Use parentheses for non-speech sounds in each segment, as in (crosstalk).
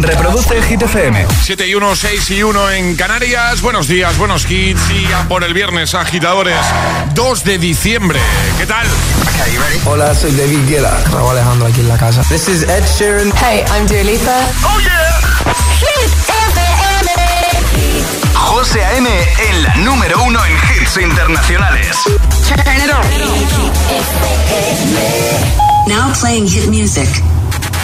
Reproduce Hit FM. 7 y 1, 6 y 1 en Canarias. Buenos días, buenos hits. Y a por el viernes, agitadores. 2 de diciembre. ¿Qué tal? Hola, soy David Guetta. Raúl Alejandro aquí en la casa. This is Ed Sheeran. Hey, I'm Dua Lipa. ¡Oh, yeah! Hit FM. José A.M. en la número uno en hits internacionales. Turn it on. Now playing hit music.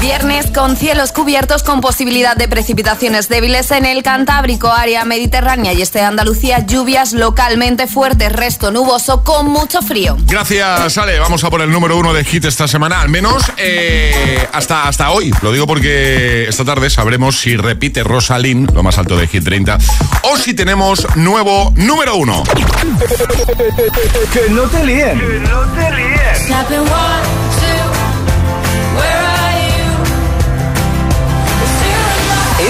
Viernes con cielos cubiertos con posibilidad de precipitaciones débiles en el Cantábrico, área mediterránea y este de Andalucía, lluvias localmente fuertes, resto nuboso con mucho frío. Gracias, Ale. Vamos a por el número uno de hit esta semana, al menos eh, hasta, hasta hoy. Lo digo porque esta tarde sabremos si repite Rosalind, lo más alto de Hit 30, o si tenemos nuevo número uno. Que no te líen. Que no te líen.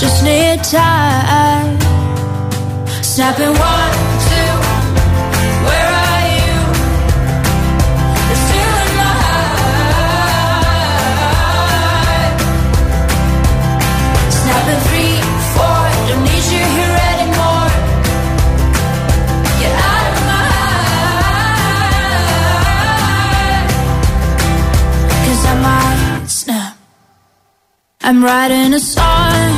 just need time. Snapping one, two, where are you? Still in my three, four, don't need you here anymore. Get out of my I might snap. I'm writing a song.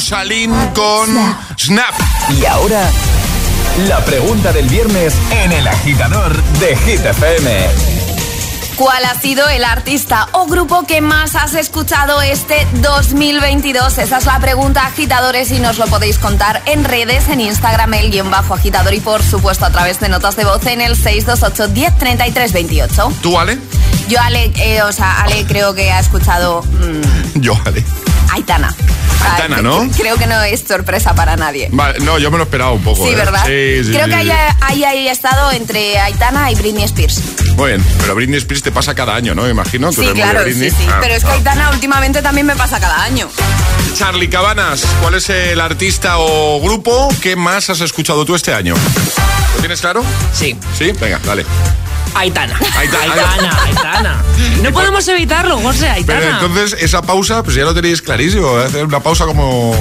Rosalind con Snap. Y ahora, la pregunta del viernes en el agitador de Hit FM. ¿Cuál ha sido el artista o grupo que más has escuchado este 2022? Esa es la pregunta, agitadores, y nos lo podéis contar en redes, en Instagram, el guion bajo agitador y por supuesto a través de notas de voz en el 628 10 33 28. ¿Tú, Ale? Yo, Ale, eh, o sea, Ale creo que ha escuchado mm, Yo, Ale. Aitana. Aitana, ¿no? Creo que no es sorpresa para nadie. Vale, no, yo me lo esperaba un poco. Sí, ¿eh? ¿verdad? Sí, sí, Creo sí, que sí. haya, haya estado entre Aitana y Britney Spears. Muy bien, pero Britney Spears te pasa cada año, ¿no? Me imagino. Tú Sí, claro, sí. Ah, Pero es que ah. Aitana últimamente también me pasa cada año. Charlie Cabanas, ¿cuál es el artista o grupo que más has escuchado tú este año? ¿Lo tienes claro? Sí. Sí, venga, dale. Aitana. Aitana. Aitana, Aitana. No podemos evitarlo, José, Aitana. Pero entonces esa pausa, pues ya lo tenéis clarísimo. Hacer una pausa como,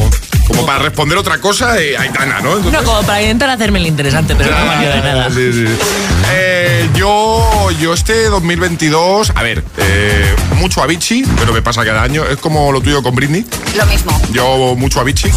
como para responder otra cosa, eh, Aitana, ¿no? Entonces- No, como para intentar hacerme el interesante, pero no me valió de (laughs) nada. Sí, sí. Eh, yo, yo este 2022, a ver, eh, mucho Avicii, pero me pasa cada año. Es como lo tuyo con Britney. Lo mismo. Yo mucho Avicii.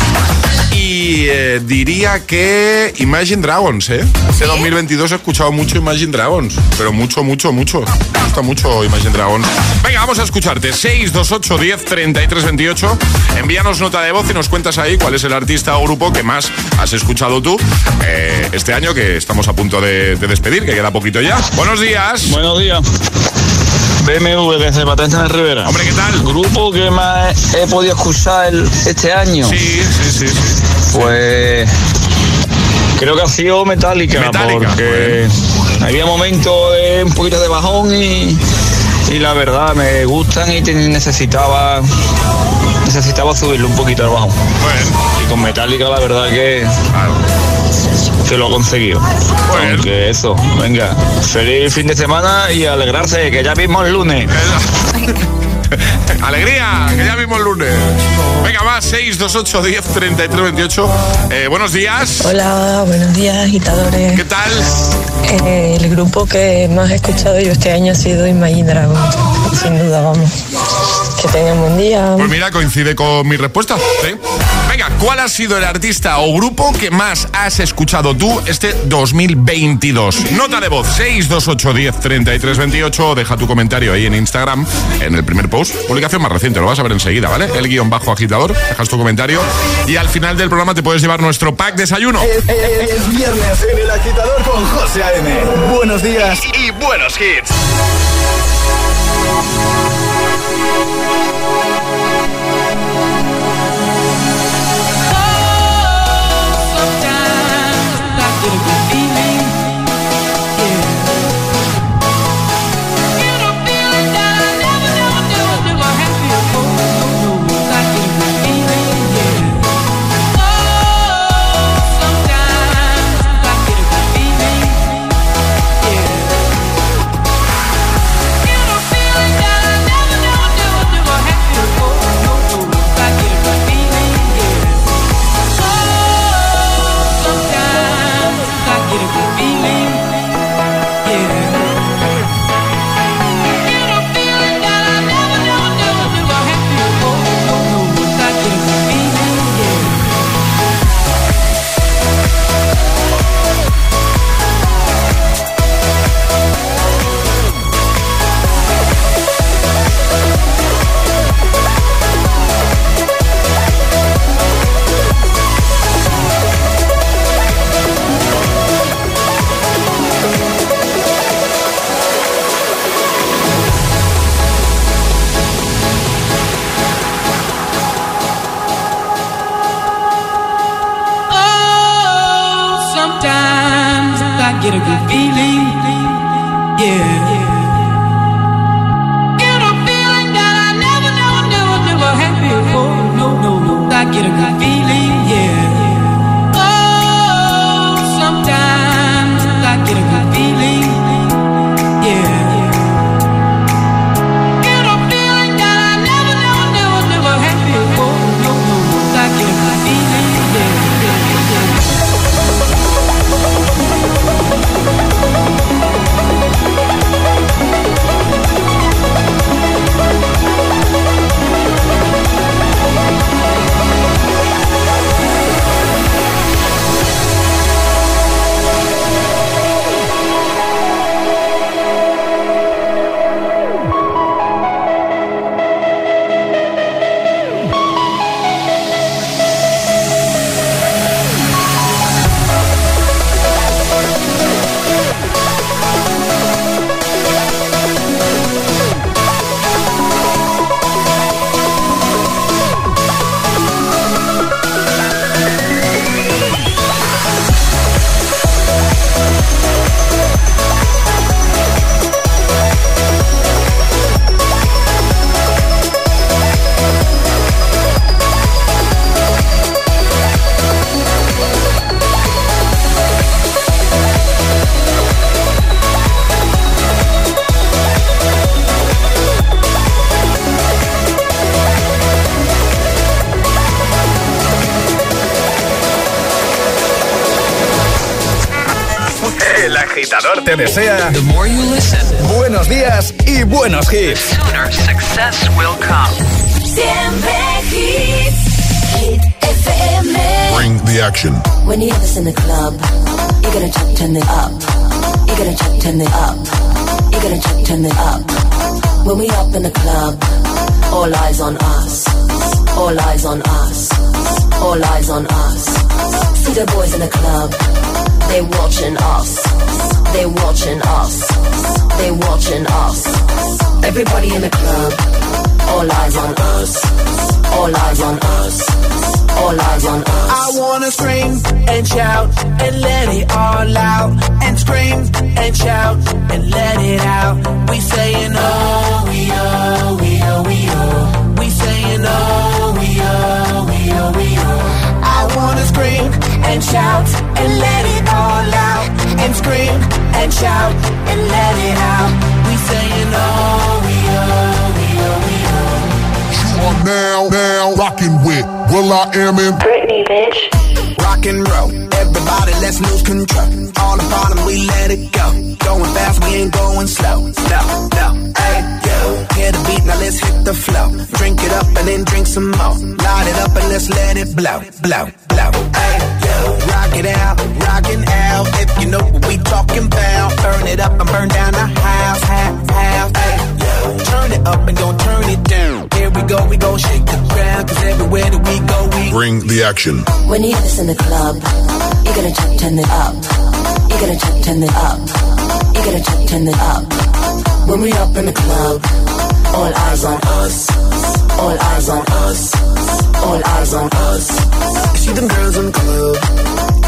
Y eh, diría que Imagine Dragons, ¿eh? Este 2022 he escuchado mucho Imagine Dragons, pero mucho, mucho, mucho. Me gusta mucho Imagine Dragons. Venga, vamos a escucharte. 628 10 33 28. Envíanos nota de voz y nos cuentas ahí cuál es el artista o grupo que más has escuchado tú eh, este año que estamos a punto de, de despedir, que queda poquito ya. Buenos días. Buenos días. BMW desde Patente de Rivera. Hombre, ¿qué tal? Grupo que más he podido escuchar el- este año. Sí, sí, sí. sí. Pues creo que ha sido Metallica, Metallica, porque había momentos de un poquito de bajón y, y la verdad me gustan y necesitaba necesitaba subirle un poquito al bajón. Bueno, Y con Metallica la verdad que, claro. Que lo ha conseguido. Bueno. Aunque eso, venga, feliz fin de semana y alegrarse que ya mismo el lunes. (laughs) Alegría, que ya vimos el lunes. Venga, va, 628 10 33 28. Eh, buenos días. Hola, buenos días, agitadores. ¿Qué tal? Eh, el grupo que más he escuchado yo este año ha sido Imagine Dragons, sin duda, vamos. Que tengan buen día. Pues mira, coincide con mi respuesta. ¿sí? Venga, ¿cuál ha sido el artista o grupo que más has escuchado tú este 2022? Nota de voz 628 10 33 28. Deja tu comentario ahí en Instagram, en el primer post. Publicación más reciente, lo vas a ver enseguida, ¿vale? El guion bajo agitador. Dejas tu comentario y al final del programa te puedes llevar nuestro pack desayuno. Es, es- es viernes en el agitador con José A.M. Buenos días y, y buenos hits. Te desea The more you listen, buenos días y buenos hits. sooner success will come. Siempre hits. Hit FM. Bring the action. When you have this in the club, you gotta check, turn it up. You gotta check, turn it up. You gotta check, turn it up. When we up in the club, all eyes on us. All eyes on us. All eyes on us. See the boys in the club, they watching us. They watching us. They watching us. Everybody in the club, all eyes on us. All eyes on us. All eyes on us. I wanna scream and shout and let it all out. And scream and shout and let it out. We saying oh, we oh, we oh, we oh. We saying oh, we oh, we oh, we oh. I wanna scream and shout and let it all out. And scream and shout and let it out. We saying oh, we oh, we oh, we oh. You are now, now rocking with Will I Am in Britney, bitch. rock and roll. Everybody, let's lose control. All the bottom, we let it go. Going fast, we ain't going slow. No, no, hey, yo. Hear the beat, now let's hit the flow. Drink it up and then drink some more. Light it up and let's let it blow, blow, blow. Hey, yo. Rock it out, rockin' out. If you know what we talking about, burn it up and burn down the house, house, house. Hey. Turn it up and don't turn it down. Here we go, we gon' shake the ground. Cause everywhere that we go, we Bring the action. When you have this in the club, you gotta check, turn it up. You gotta check, turn it up. You gotta check, turn it up. When we up in the club, all eyes on us. All eyes on us. All eyes on us. See them girls in the club,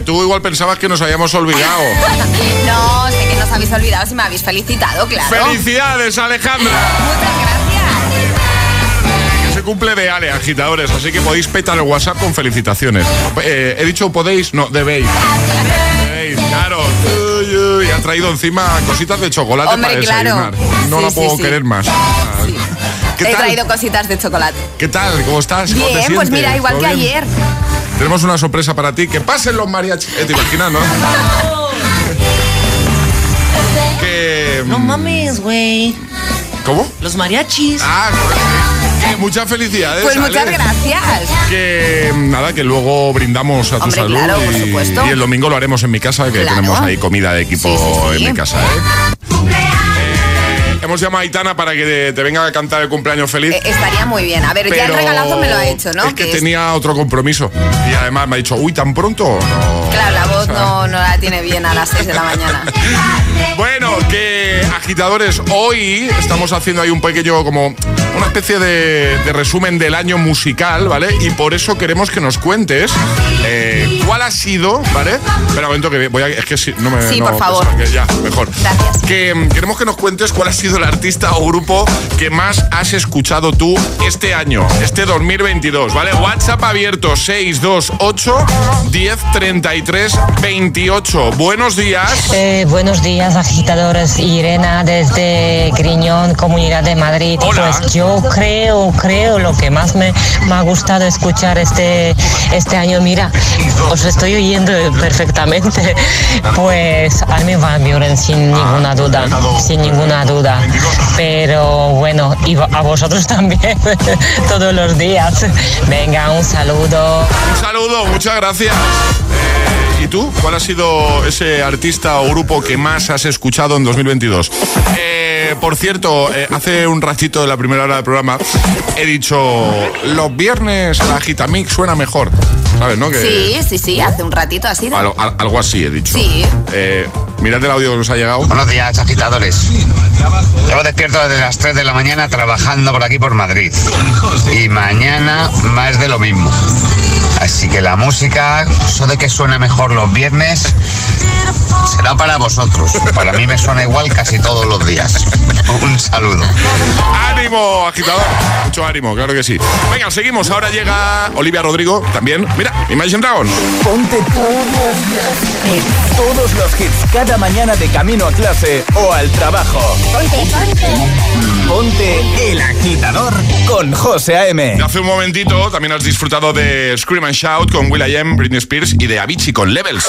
Que tú igual pensabas que nos habíamos olvidado. (laughs) No, sé que nos habéis olvidado si me habéis felicitado, claro. ¡Felicidades, Alejandra! Muchas gracias. Que se cumple de Ale, agitadores, así que podéis petar el WhatsApp con felicitaciones. Eh, he dicho podéis, no, debéis. Debéis, claro. Uy, uy, ha traído encima cositas de chocolate Hombre, para claro. desayunar. No Sí, la puedo sí. querer más. ¿Qué He traído cositas de chocolate. ¿Qué tal? ¿Cómo estás? ¿Cómo te Bien, pues mira, igual ¿Todo que bien? ayer. Tenemos una sorpresa para ti. Que pasen los mariachis. Eh, ¿Te imaginas, no? (laughs) que... No mames, güey. ¿Cómo? Los mariachis. Ah, que muchas felicidades. Pues Ale. muchas gracias. Que nada, que luego brindamos a tu Hombre, salud claro, por y, supuesto. y el domingo lo haremos en mi casa, que Claro. tenemos ahí comida de equipo Sí, sí, sí. en mi casa. ¿eh? Eh, hemos llamado a Aitana para que te, venga a cantar el cumpleaños feliz. Eh, estaría muy bien. A ver, ya el regalazo me lo ha hecho, ¿no? Es que, Que es- tenía otro compromiso. Y además me ha dicho, uy, ¿tan pronto? No. Claro, la voz no, no la tiene bien a las 6 de la mañana. (laughs) Bueno, que agitadores, hoy estamos haciendo ahí un pequeño, como una especie de, de resumen del año musical, ¿vale? Y por eso queremos que nos cuentes ¿Cuál ha sido, vale? Espera un momento que voy a. Es que sí, no me. Sí, no, por favor. que ya, mejor. Gracias. Que mm, queremos que nos cuentes cuál ha sido el artista o grupo que más has escuchado tú este año, este 2022, ¿vale? WhatsApp abierto 628 1033 28. Buenos días. Eh, buenos días, agitadores. Irena desde Griñón, Comunidad de Madrid. Hola. Pues yo creo, creo lo que más me, me ha gustado escuchar este, este año. Mira, os estoy oyendo perfectamente. (laughs) Pues Armin Van Buren, sin ninguna duda, sin ninguna duda. Pero bueno, y a vosotros (laughs) también, todos los días. Venga, un saludo. Un saludo, muchas gracias. Eh, ¿Y tú? ¿Cuál ha sido ese artista o grupo que más has escuchado en 2022? Eh, por cierto, eh, hace un ratito de la primera hora del programa he dicho, los viernes la Gitamix suena mejor. ¿Sabes, no? Que Sí, sí, sí, hace un ratito así. de- Algo, al- algo así he dicho. Sí. Eh, mirad el audio que nos ha llegado. Buenos días, agitadores. Llevo despierto desde las 3 de la mañana trabajando por aquí por Madrid. Y mañana más de lo mismo. Así que la música, eso de que suena mejor los viernes, será para vosotros. Para mí me suena igual casi todos los días. (laughs) Un saludo. ¡Ánimo, agitador! Mucho ánimo, claro que sí. Venga, seguimos. Ahora llega Olivia Rodrigo también. Mira, Imagine Dragon. Ponte todos, todos los hits cada mañana de camino a clase o al trabajo. Ponte el agitador con José A.M. Y hace un momentito también has disfrutado de Scream and Shout con Will.i.am, Britney Spears y de Avicii con Levels.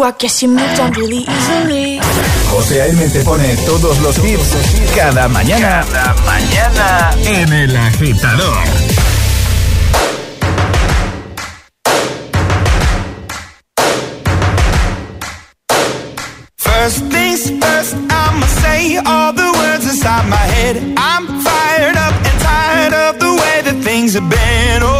you, I guess you moved on really easily. José A.M. te pone todos los hits cada mañana. Cada mañana en el agitador. First things first, I'ma say all the words inside my head. I'm fired up and tired of the way that things have been. Oh,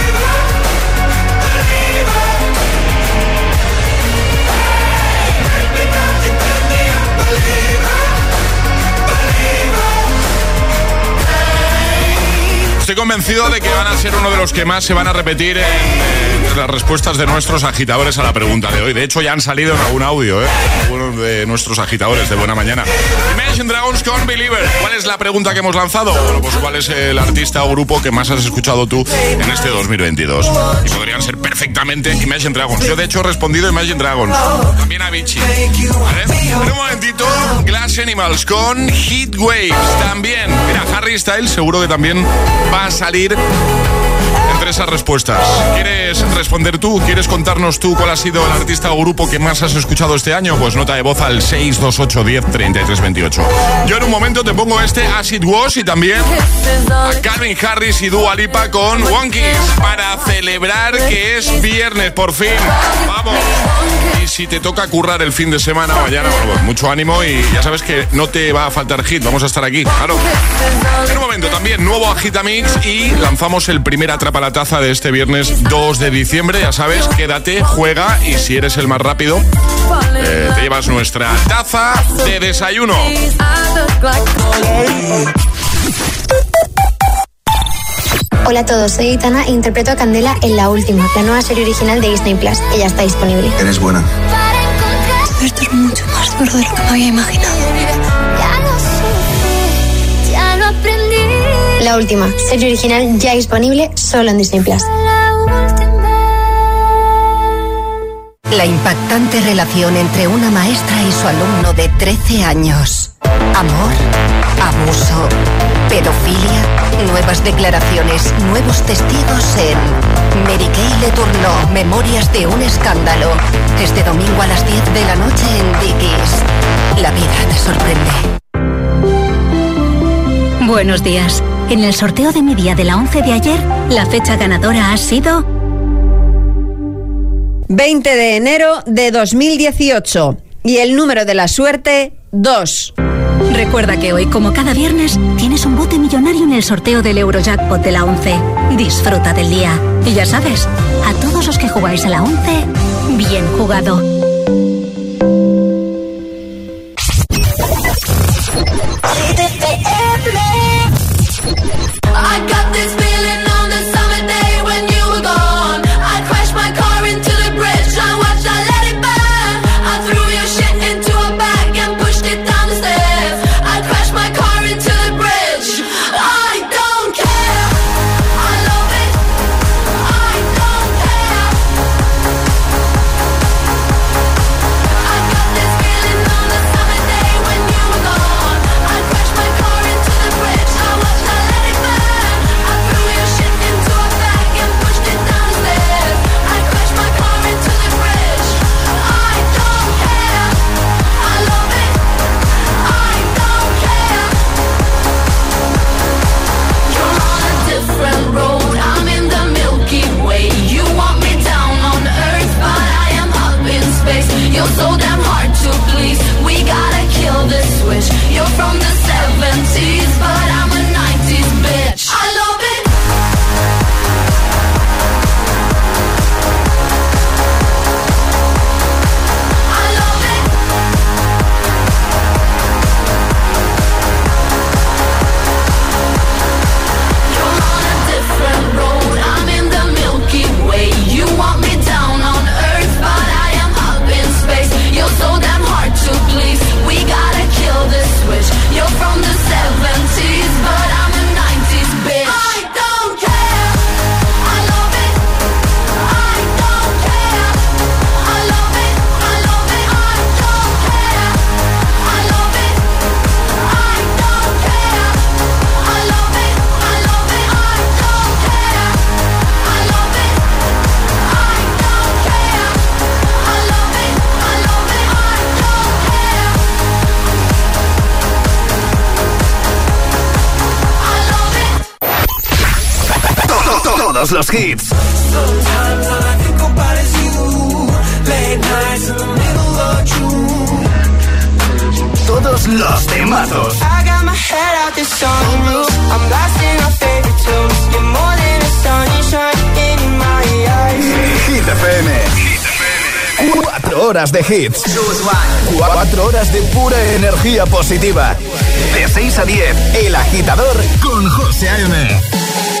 Estoy convencido de que van a ser uno de los que más se van a repetir en, en las respuestas de nuestros agitadores a la pregunta de hoy. De hecho, ya han salido en algún audio, ¿eh? De nuestros agitadores de buena mañana. Imagine Dragons con Believer. ¿Cuál es la pregunta que hemos lanzado? Bueno, pues ¿cuál es el artista o grupo que más has escuchado tú en este 2022? Y podrían ser perfectamente Imagine Dragons. Yo, de hecho, he respondido Imagine Dragons. También Avicii. ¿Vale? Un momentito, Glass Animals con Heat Waves. También, mira, Harry Styles seguro que también va a salir entre esas respuestas. ¿Quieres responder tú? ¿Quieres contarnos tú cuál ha sido el artista o grupo que más has escuchado este año? Pues nota de voz al 628 10 33 28. Yo en un momento te pongo este As It Was y también a Calvin Harris y Dua Lipa con Wonkies para celebrar que es viernes por fin. Vamos. Y si te toca currar el fin de semana mañana, pues mucho ánimo y ya sabes que no te va a faltar hit. Vamos a estar aquí, claro. En un momento también nuevo Y lanzamos el primer atrapa la taza de este viernes 2 de diciembre. Ya sabes, quédate, juega y si eres el más rápido, eh, te llevas nuestra taza de desayuno. Hola a todos, soy Aitana e interpreto a Candela en La Última, la nueva serie original de Disney Plus, que ya está disponible. Eres buena. Esto es mucho más duro de lo que me había imaginado. La Última, serie original ya disponible solo en Disney Plus. La impactante relación entre una maestra y su alumno de 13 años. Amor, abuso, pedofilia, nuevas declaraciones, nuevos testigos en Mary Kay le turnó Memorias de un escándalo. Este domingo a las 10 de la noche en Dickies. La vida te sorprende. Buenos días. En el sorteo de mi día de la 11 de ayer, la fecha ganadora ha sido 20 de enero de 2018 y el número de la suerte 2. Recuerda que hoy, como cada viernes, tienes un bote millonario en el sorteo del Eurojackpot de la 11. Disfruta del día. Y ya sabes, a todos los que jugáis a la 11, bien jugado. todos los hits. Todos los temazos. Hit FM. Cuatro horas de hits. Cuatro horas de pura energía positiva. De 6 a 10, El Agitador con José A.M.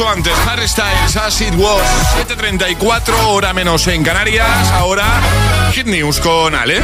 Antes, Harry Styles, As It Was. 7.34, hora menos en Canarias. Ahora, Hit News con Ale.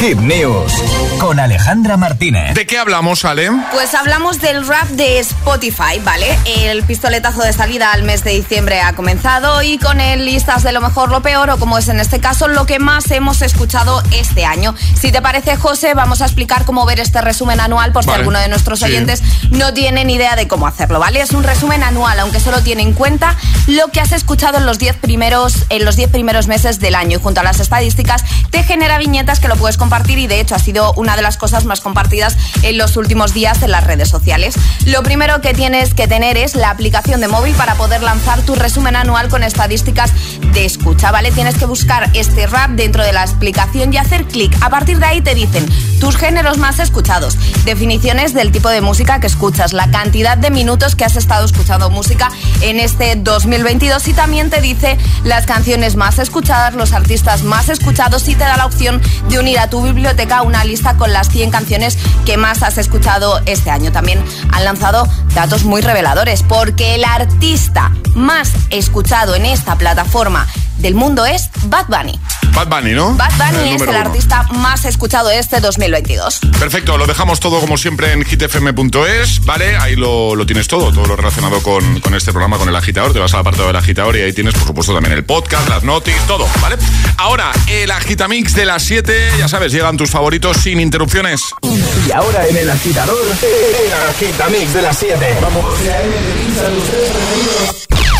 Hit News con Alejandra Martínez. ¿De qué hablamos, Ale? Pues hablamos del rap de Spotify, ¿vale? El pistoletazo de salida al mes de diciembre ha comenzado y con el listas de lo mejor, lo peor, o como es en este caso, lo que más hemos escuchado este año. Si te parece, José, vamos a explicar cómo ver este resumen anual, por si Vale. alguno de nuestros Sí. oyentes no tiene ni idea de cómo hacerlo, ¿vale? Es un resumen anual, aunque solo tiene en cuenta lo que has escuchado en los 10 primeros, en los 10 primeros meses del año. Y junto a las estadísticas, te genera viñetas que lo puedes compartir y de hecho ha sido una de las cosas más compartidas en los últimos días en las redes sociales. Lo primero que tienes que tener es la aplicación de móvil para poder lanzar tu resumen anual con estadísticas de escucha, ¿vale? Tienes que buscar este rap dentro de la aplicación y hacer clic. A partir de ahí te dicen tus géneros más escuchados, definiciones del tipo de música que escuchas, la cantidad de minutos que has estado escuchando música en este 2022 y también te dice las canciones más escuchadas, los artistas más escuchados y te da la opción de unir a tu biblioteca una lista con las 100 canciones que más has escuchado este año. También han lanzado datos muy reveladores porque el artista más escuchado en esta plataforma del mundo es Bad Bunny. Bad Bunny, ¿no? Bad Bunny es el uno. artista más escuchado este 2022. Perfecto, lo dejamos todo como siempre en hitfm.es, ¿vale? Ahí lo, lo tienes todo, todo lo relacionado con, con este programa, con el agitador. Te vas al apartado del agitador y ahí tienes, por supuesto, también el podcast, las notis, todo, ¿vale? Ahora, el agitamix de las 7, ya sabes, llegan tus favoritos sin interrupciones. Y ahora en el agitador, el agitamix de las 7. Vamos.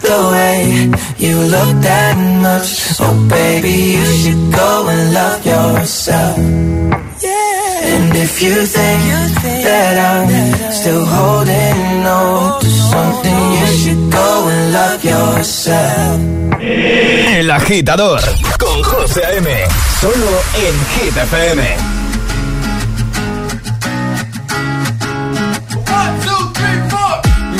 the way you look that much, oh baby, you should go and love yourself. And if you think that I'm still holding on to something, you should go and love yourself. El agitador con José A.M. Solo en Hit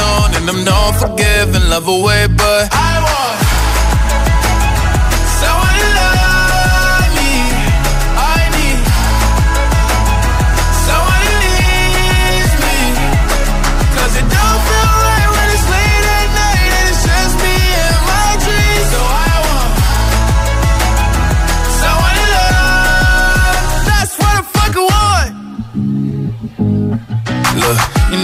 alone, and I'm not forgiving, love away, but I want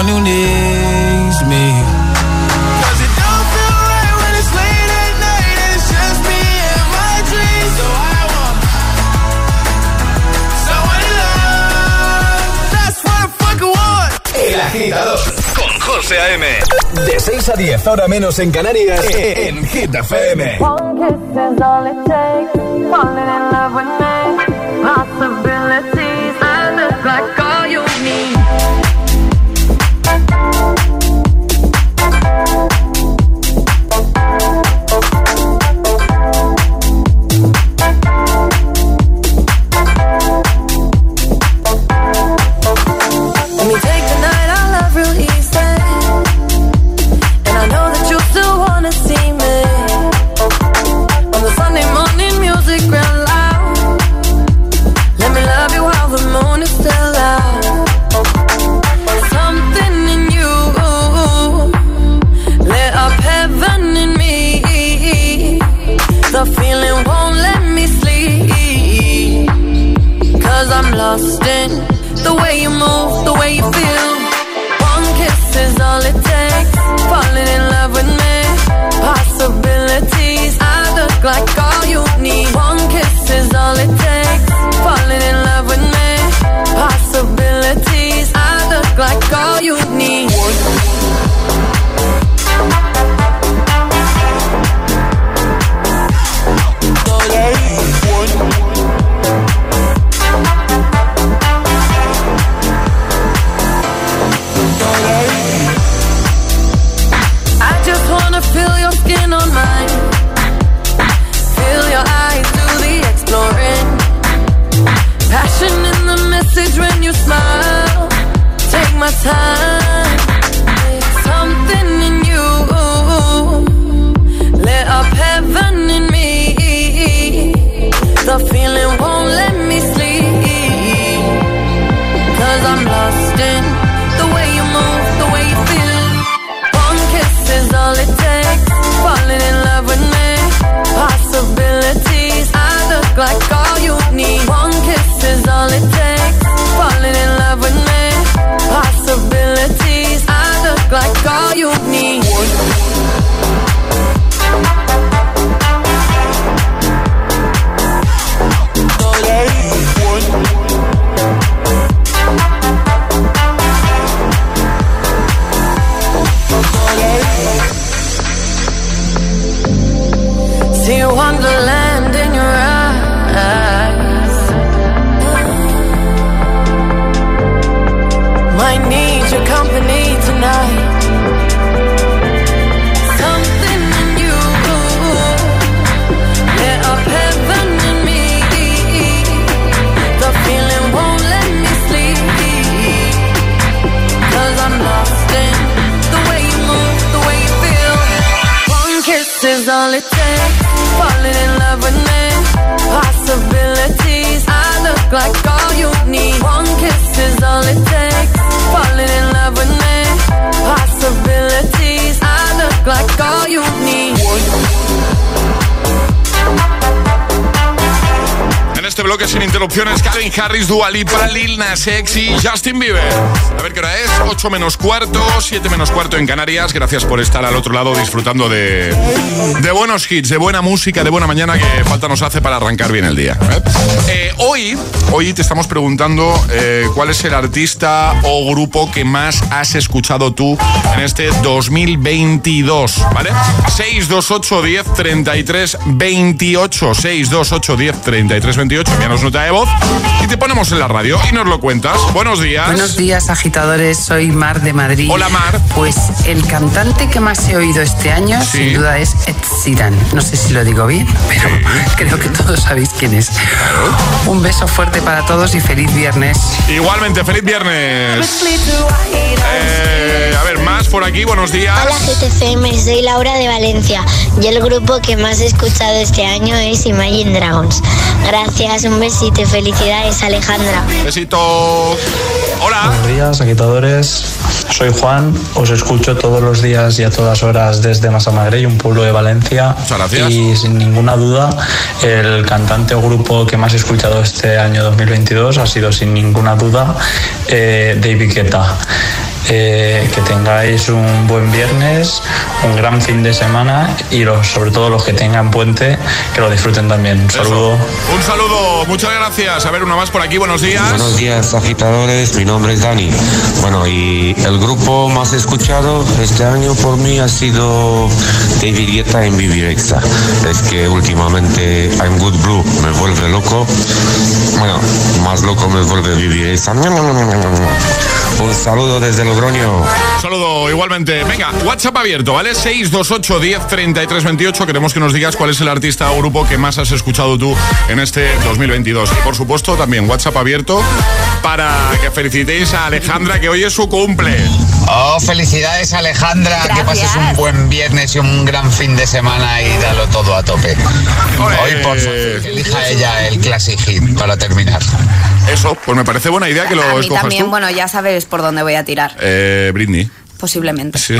someone who needs me. 'Cause it don't feel right when it's late at night and it's just me and my dreams. So I want someone to love. That's what I fucking want. El agitador con José A.M. De 6 a 10, ahora menos en Canarias, en Hit FM. One kiss is all it takes. Falling in love with me. Calvin Harris, Dua Lipa, Lil Nas X y Justin Bieber. A ver qué hora es, 8 menos cuarto, 7 menos cuarto en Canarias. Gracias por estar al otro lado disfrutando de, de buenos hits, de buena música, de buena mañana que falta nos hace para arrancar bien el día. ¿eh? Eh, hoy, hoy te estamos preguntando eh, cuál es el artista o grupo que más has escuchado tú en este 2022, ¿vale? 628 10 33 28 628 10 33 28 envíanos nota de voz y te ponemos en la radio y nos lo cuentas. Buenos días. Buenos días, agitadores. Soy Mar de Madrid. Hola, Mar. Pues el cantante que más he oído este año, Sí. sin duda, es Ed Sheeran. No sé si lo digo bien, pero creo que todos sabéis quién es. Un beso fuerte para todos y feliz viernes. Igualmente, feliz viernes. Eh, a ver, más por aquí, buenos días. Hola GTFM, soy Laura de Valencia y el grupo que más he escuchado este año es Imagine Dragons. Gracias, un besito y felicidades, Alejandra. Besito. Hola. Buenos días, agitadores. Soy Juan, os escucho todos los días y a todas horas desde Masamagrey, un pueblo de Valencia. Muchas gracias. Y sin ninguna duda, el cantante o grupo que más he escuchado este año 2022 ha sido sin ninguna duda eh, David Guetta. Eh, que tengáis un buen viernes, un gran fin de semana y los, sobre todo los que tengan puente, que lo disfruten también. Un saludo. Un saludo, muchas gracias. A ver, una más por aquí, buenos días. Buenos días, agitadores. Mi nombre es Dani. Bueno, y el grupo más escuchado este año por mí ha sido David Guetta en Vivir Exa. Es que últimamente I'm Good Blue me vuelve loco. Bueno, más loco me vuelve Vivir Exa. Un saludo desde Logroño. Un saludo igualmente. Venga, WhatsApp abierto, ¿vale? 628 10 33 28. Queremos que nos digas cuál es el artista o grupo que más has escuchado tú en este 2022. Y por supuesto, también WhatsApp abierto para que felicitéis a Alejandra, que hoy es su cumple. Oh, felicidades Alejandra, que pases un buen viernes y un gran fin de semana y dalo todo a tope. Hoy por favor, que elija ella el Classic Hit para terminar. Eso, pues me parece buena idea que lo A mí escojas también, tú. bueno, ya sabes por dónde voy a tirar, Eh, Britney. posiblemente. Sí.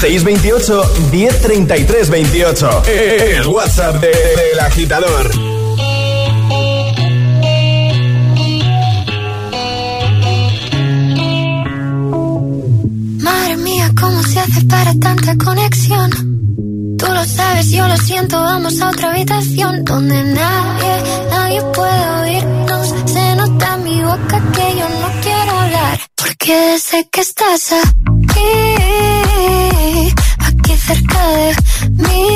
628 1033 28. El WhatsApp de- del agitador. Madre mía, ¿cómo se hace para tanta conexión? Tú lo sabes, yo lo siento, vamos a otra habitación donde nadie, nadie puede oírnos. Se nota en mi boca que yo no Porque sé que estás aquí, aquí cerca de mí.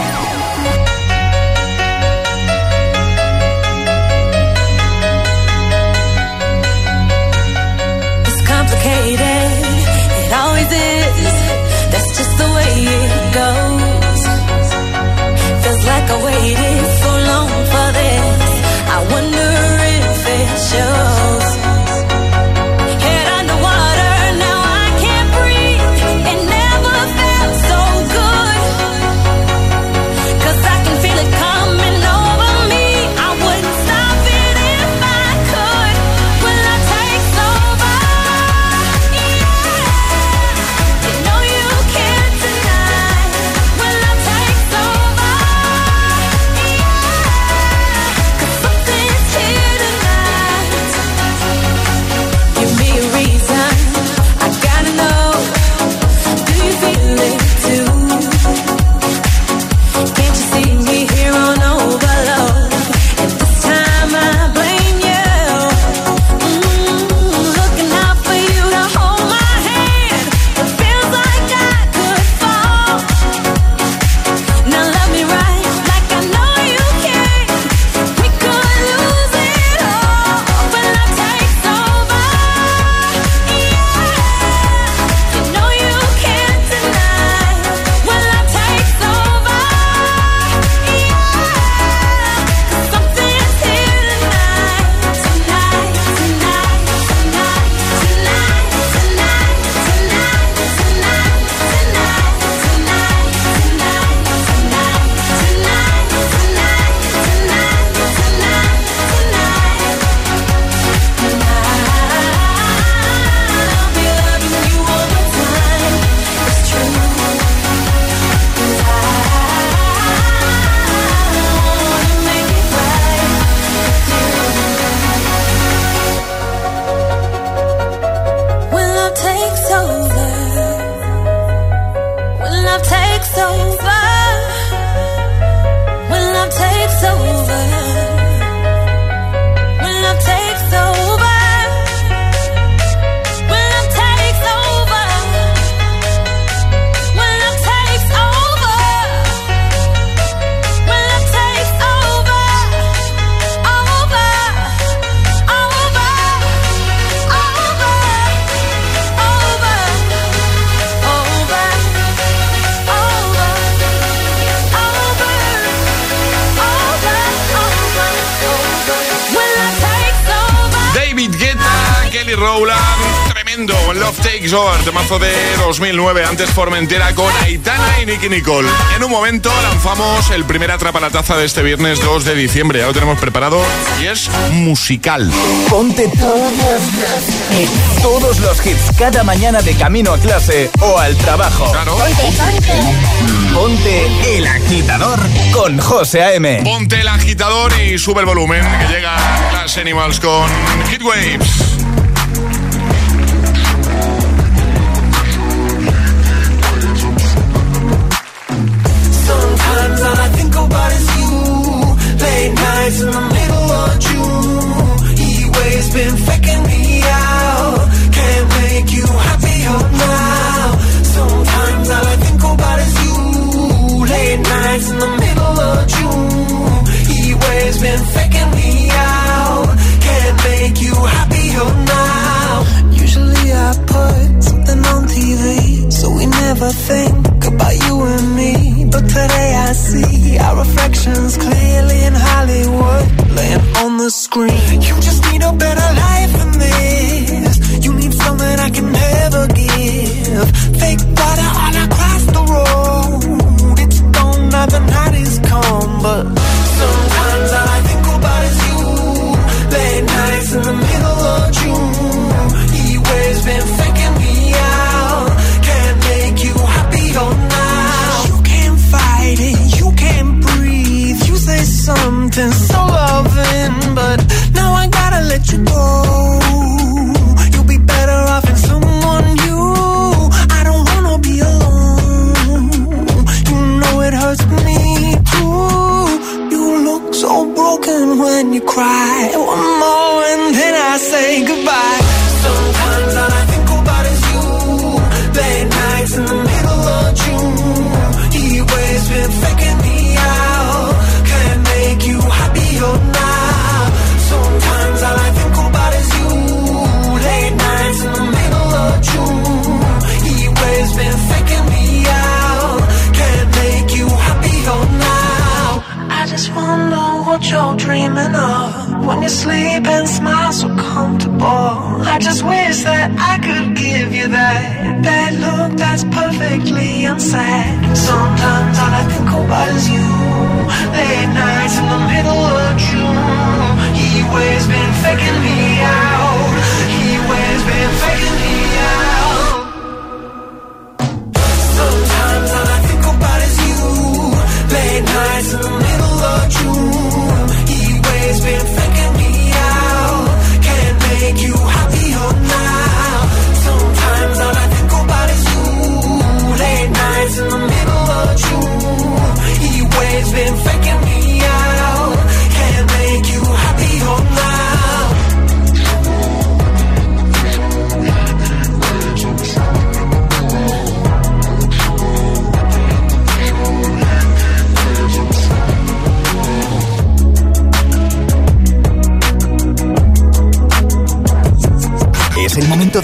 2009. Antes Formentera con Aitana y Nicky Nicole. En un momento lanzamos el primer Atrapa la Taza de este viernes 2 de diciembre. Ya lo tenemos preparado y es musical. Ponte todos los, todos los hits cada mañana de camino a clase o al trabajo. Claro. Ponte el agitador con José A.M. Ponte el agitador y sube el volumen, que llega Las Animals con Hit Waves. Late in the middle of June. He waves been faking me out. Can't make you happier now. Sometimes all I think about is you. Late nights in the middle of June. He waves been faking me out. Can't make you happier now. Usually I put something on TV, so we never think about you and me. But today I see our reflections laying scream. You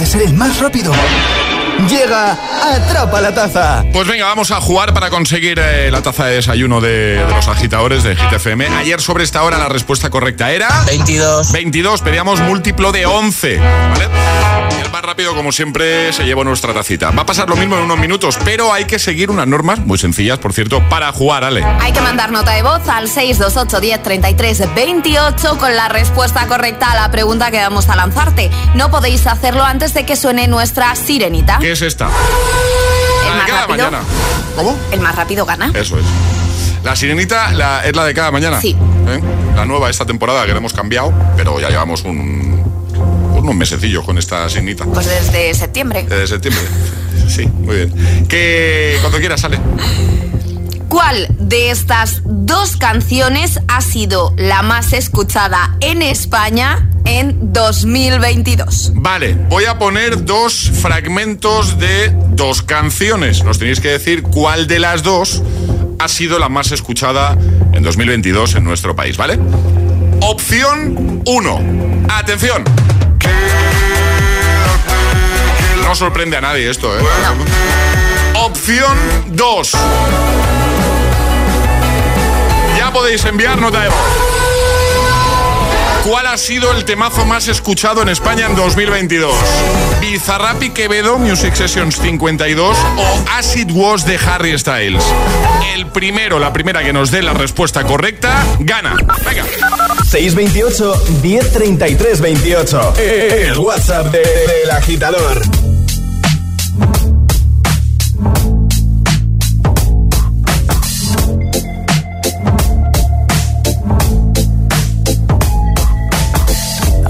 ser el más rápido. Llega Atrapa la Taza. Pues venga, vamos a jugar para conseguir eh, la taza de desayuno de, de los agitadores de GTFM. Ayer sobre esta hora la respuesta correcta era... 22. 22, pedíamos múltiplo de 11, ¿vale? Rápido, como siempre, se lleva nuestra tacita. Va a pasar lo mismo en unos minutos, pero hay que seguir unas normas, muy sencillas, por cierto, para jugar, Ale. Hay que mandar nota de voz al 628 10 33 28 con la respuesta correcta a la pregunta que vamos a lanzarte. No podéis hacerlo antes de que suene nuestra sirenita. ¿Qué es esta? El La de más cada rápido. mañana. ¿Cómo? El más rápido gana. Eso es. La sirenita la- es la de cada mañana. Sí. ¿Eh? La nueva esta temporada que la hemos cambiado, pero ya llevamos un, unos mesecillos con esta sirenita. Pues desde septiembre. Desde septiembre. Sí, muy bien. Que cuando quieras sale. ¿Cuál de estas dos canciones ha sido la más escuchada en España en 2022? Vale, voy a poner dos fragmentos de dos canciones. Nos tenéis que decir cuál de las dos ha sido la más escuchada en 2022 en nuestro país, ¿vale? Opción 1. Atención. No sorprende a nadie esto, ¿eh? Opción 2. Ya podéis enviar nota de. ¿Cuál ha sido el temazo más escuchado en España en 2022? ¿Bizarrap Quevedo, Music Sessions 52 o Acid Was de Harry Styles? El primero, la primera que nos dé la respuesta correcta, gana. Venga. 628 1033 28. El WhatsApp de- del agitador.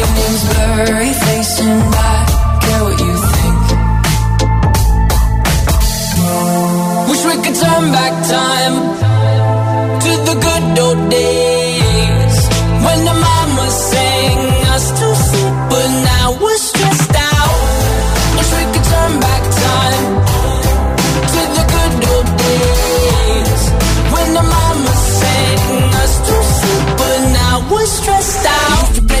My Blurry and I care what you think. Wish we could turn back time to the good old days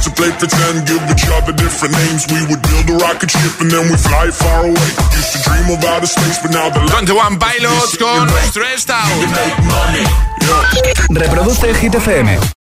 Used to play pretend, give each other different names. We would build a rocket ship and then we fly far away. Used to dream of outer space, but now the 21 Pilots con Stressed Out. Reproduce Hit FM.